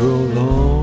grow long.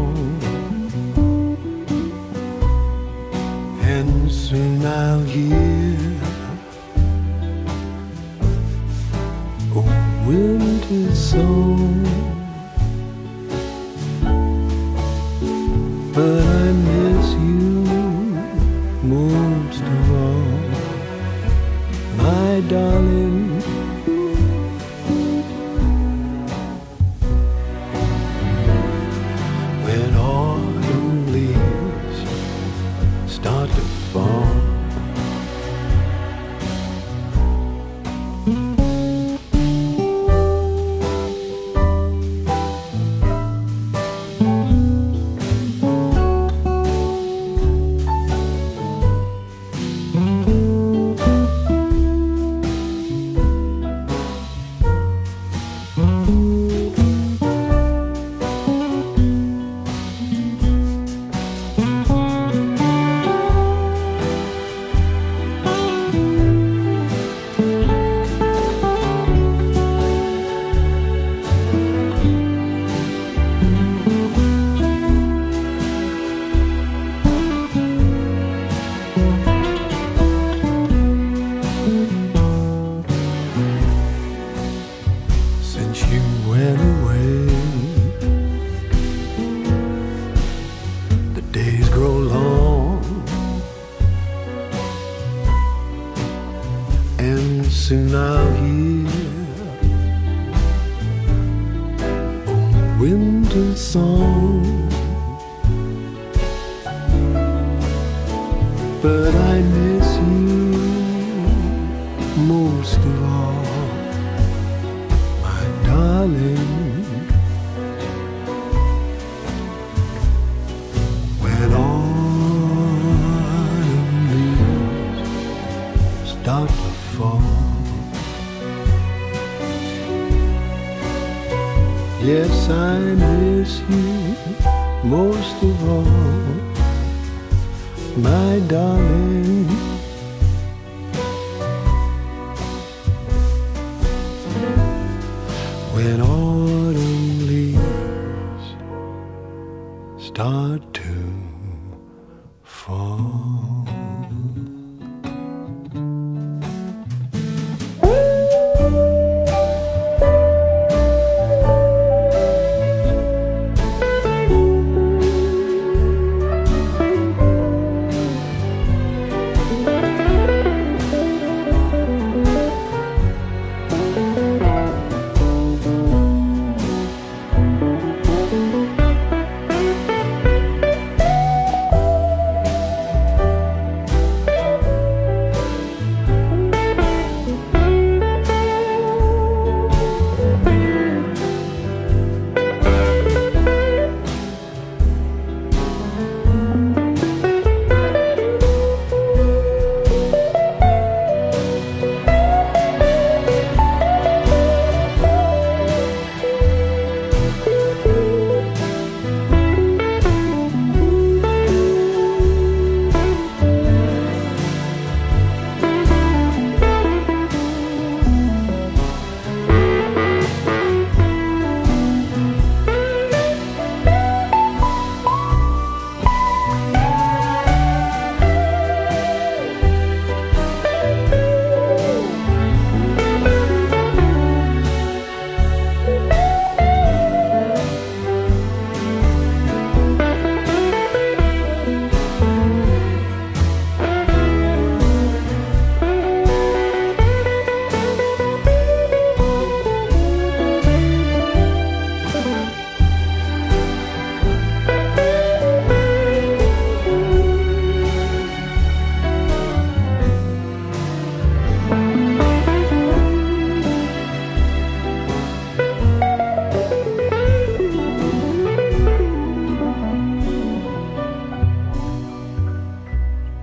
soon I'll hear wind and song. But I knew. best of all, my darling. When autumn leaves start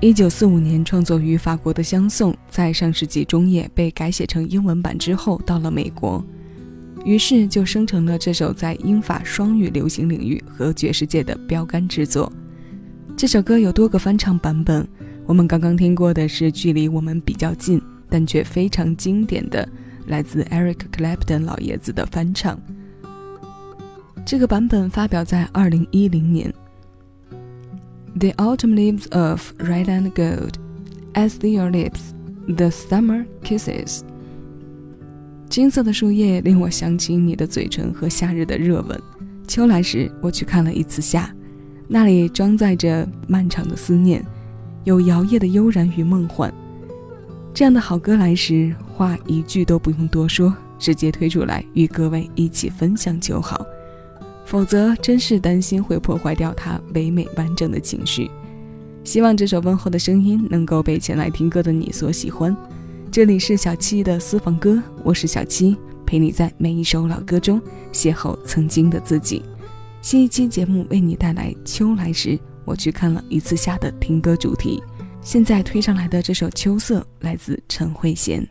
一九四五年创作于法国的《相送》，在上世纪中叶被改写成英文版之后，到了美国，于是就生成了这首在英法双语流行领域和爵士界的标杆之作。这首歌有多个翻唱版本，我们刚刚听过的是距离我们比较近，但却非常经典的，来自 Eric Clapton 老爷子的翻唱。这个版本发表在二零一零年。The autumn leaves of red and gold, as the your lips, the summer kisses。金色的树叶令我想起你的嘴唇和夏日的热吻。秋来时，我去看了一次夏，那里装载着漫长的思念，有摇曳的悠然与梦幻。这样的好歌来时，话一句都不用多说，直接推出来与各位一起分享就好。否则，真是担心会破坏掉它唯美完整的情绪。希望这首问候的声音能够被前来听歌的你所喜欢。这里是小七的私房歌，我是小七，陪你在每一首老歌中邂逅曾经的自己。新一期节目为你带来《秋来时》，我去看了一次夏的听歌主题。现在推上来的这首《秋色》来自陈慧娴。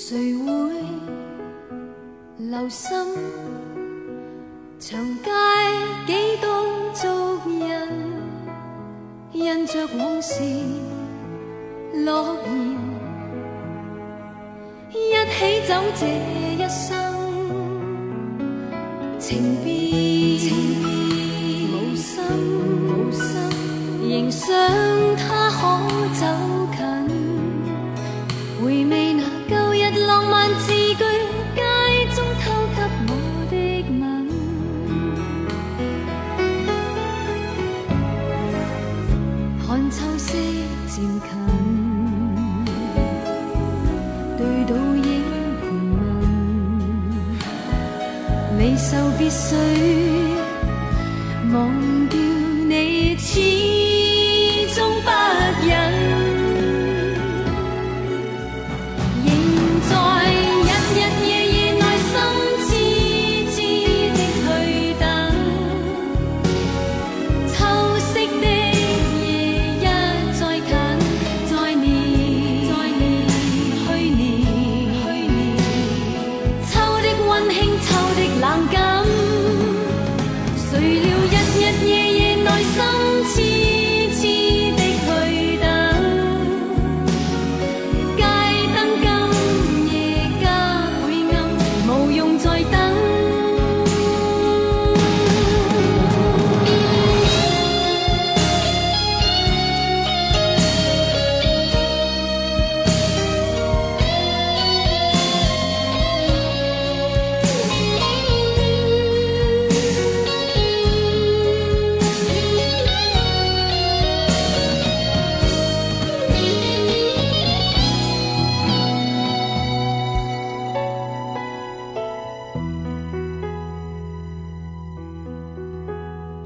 谁会留心？长街几多俗人，印着往事诺言，一起走这一生，情变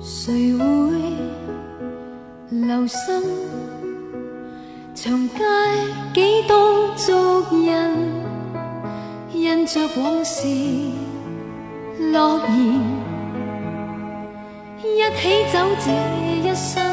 谁会留心？长街几多足印，印着往事诺言，一起走这一生。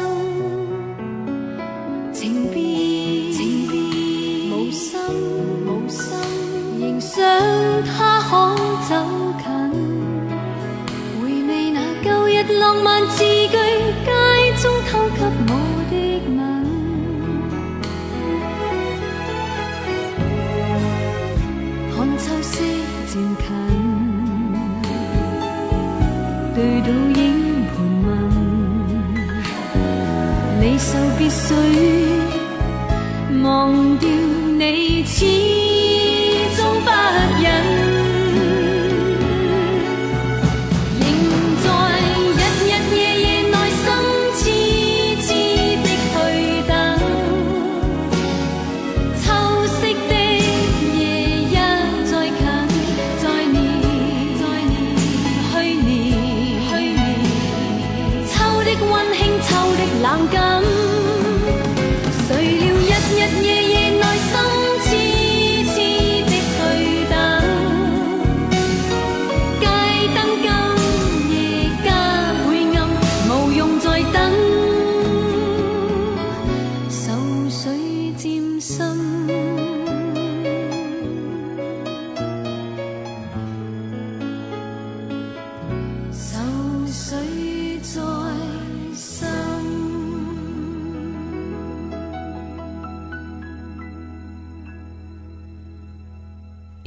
对倒影盘问，离愁别绪，忘掉你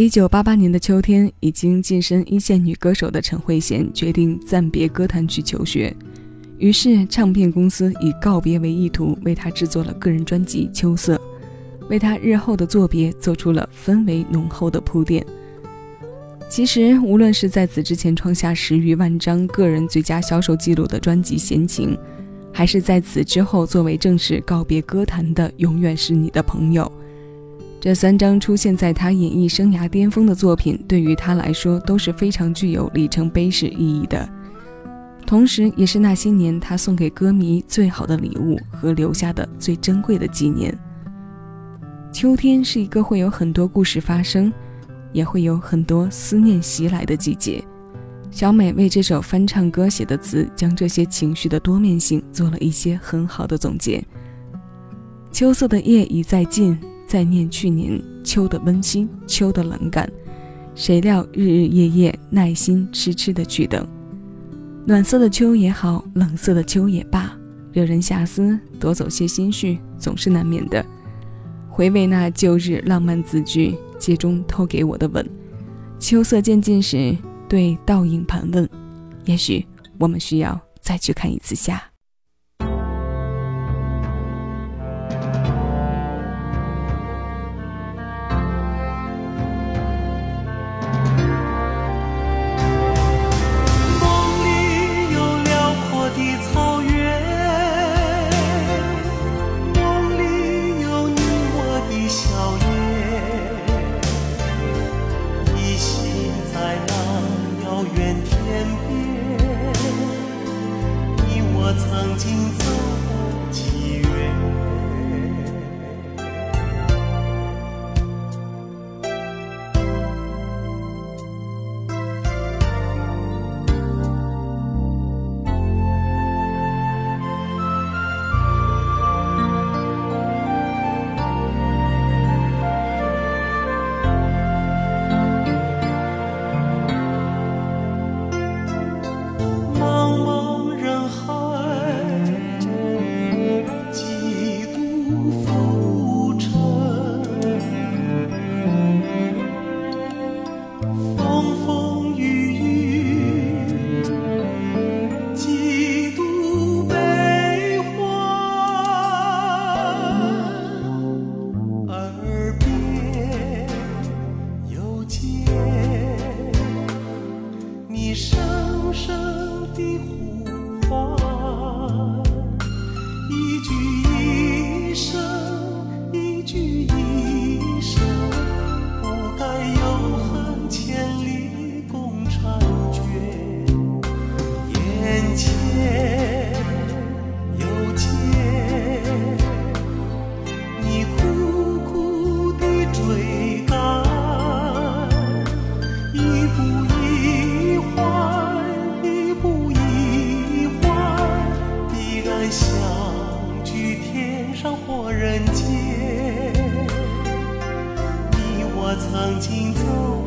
一九八八年的秋天，已经晋升一线女歌手的陈慧娴决定暂别歌坛去求学，于是唱片公司以告别为意图，为她制作了个人专辑《秋色》，为她日后的作别做出了氛围浓厚的铺垫。其实，无论是在此之前创下十余万张个人最佳销售记录的专辑《闲情》，还是在此之后作为正式告别歌坛的《永远是你的朋友》。这三张出现在他演艺生涯巅峰的作品，对于他来说都是非常具有里程碑式意义的，同时也是那些年他送给歌迷最好的礼物和留下的最珍贵的纪念。秋天是一个会有很多故事发生，也会有很多思念袭来的季节。小美为这首翻唱歌写的词，将这些情绪的多面性做了一些很好的总结。秋色的夜已在尽。再念去年秋的温馨，秋的冷感，谁料日日夜夜耐心痴痴的去等。暖色的秋也好，冷色的秋也罢，惹人遐思，夺走些心绪，总是难免的。回味那旧日浪漫字句，借中偷给我的吻。秋色渐尽时，对倒影盘问：也许我们需要再去看一次夏。我曾经走相聚天上或人间你我曾经走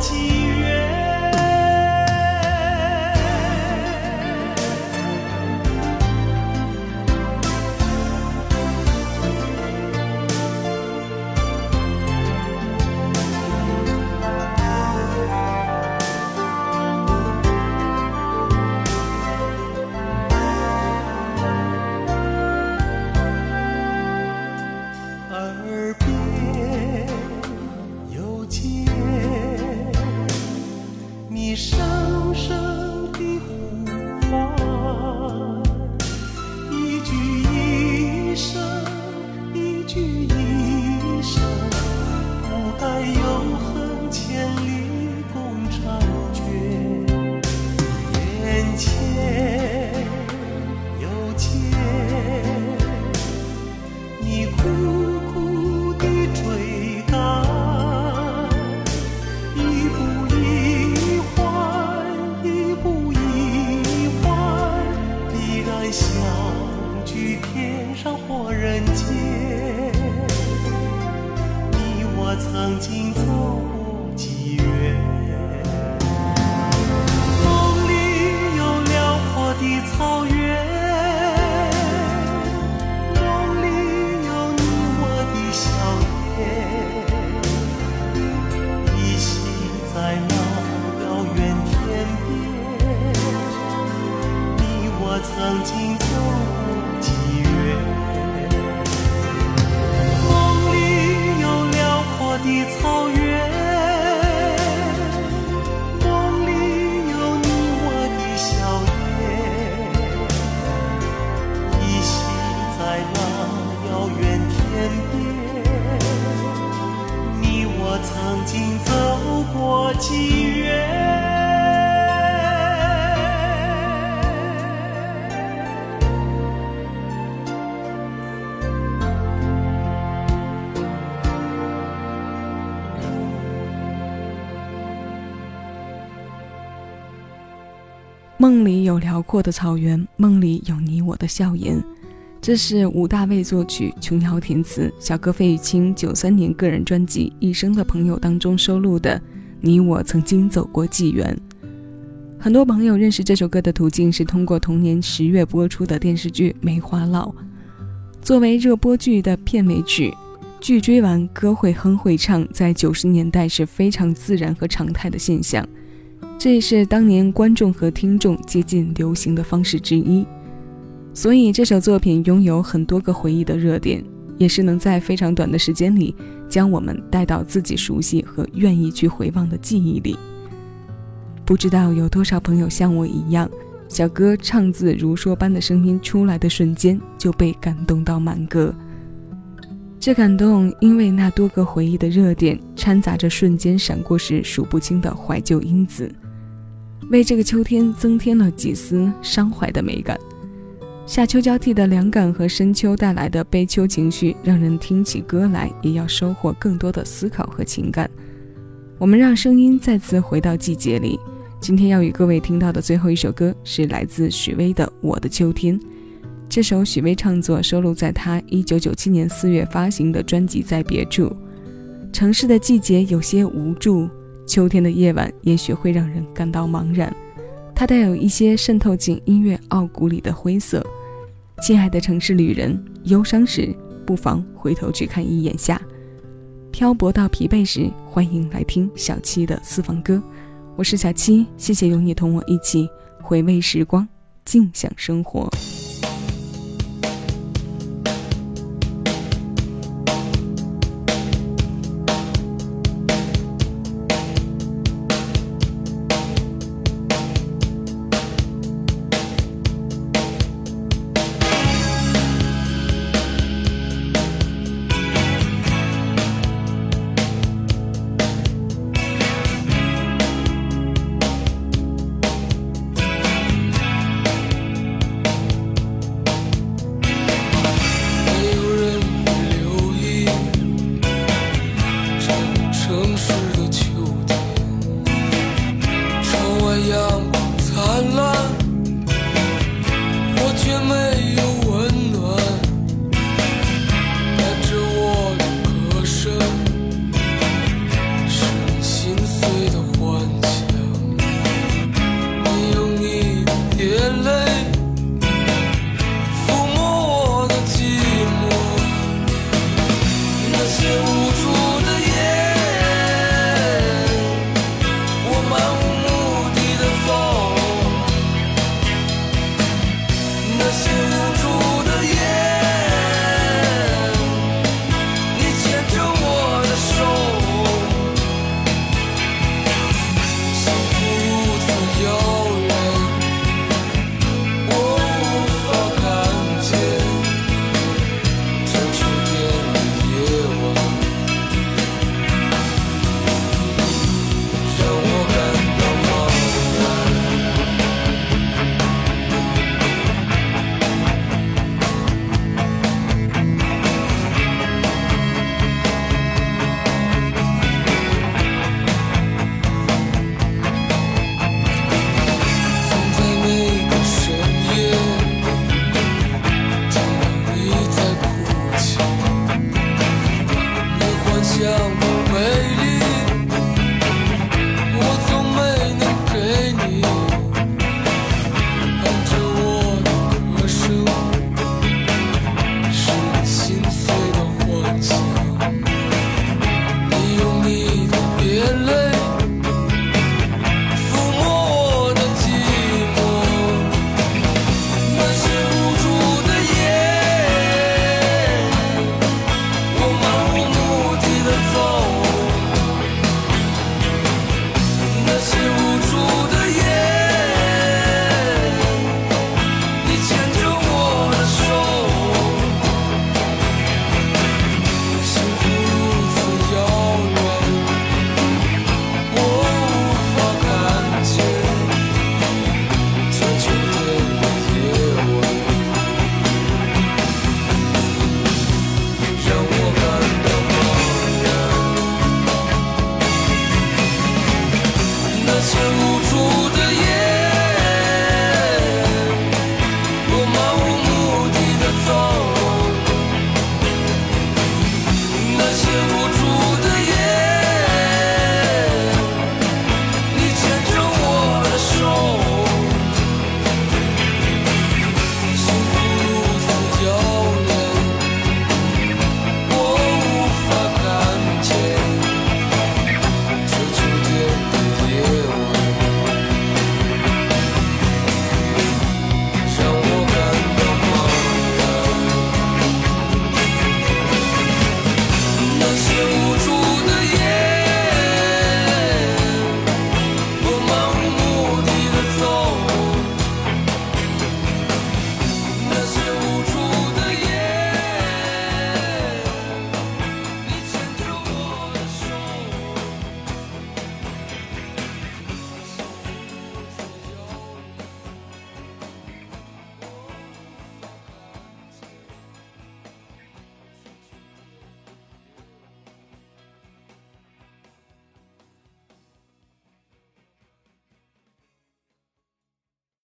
记。辽阔的草原，梦里有你我的笑颜。这是吴大卫作曲，琼瑶填词，小哥费玉清九三年个人专辑《一生的朋友》当中收录的《你我曾经走过纪元》。很多朋友认识这首歌的途径是通过同年十月播出的电视剧《梅花烙》，作为热播剧的片尾曲，剧追完歌会哼会唱，在九十年代是非常自然和常态的现象。这也是当年观众和听众接近流行的方式之一，所以这首作品拥有很多个回忆的热点，也是能在非常短的时间里将我们带到自己熟悉和愿意去回望的记忆里。不知道有多少朋友像我一样，小哥唱字如说般的声音出来的瞬间就被感动到满格。这感动，因为那多个回忆的热点掺杂着瞬间闪过时数不清的怀旧因子。为这个秋天增添了几丝伤怀的美感。夏秋交替的凉感和深秋带来的悲秋情绪，让人听起歌来也要收获更多的思考和情感。我们让声音再次回到季节里。今天要与各位听到的最后一首歌是来自许巍的《我的秋天》。这首许巍创作收录在他1997年4月发行的专辑《在别处》。城市的季节有些无助。秋天的夜晚也许会让人感到茫然，它带有一些渗透进音乐傲骨里的灰色。亲爱的城市旅人，忧伤时不妨回头去看一眼下；漂泊到疲惫时，欢迎来听小七的私房歌。我是小七，谢谢有你同我一起回味时光，静享生活。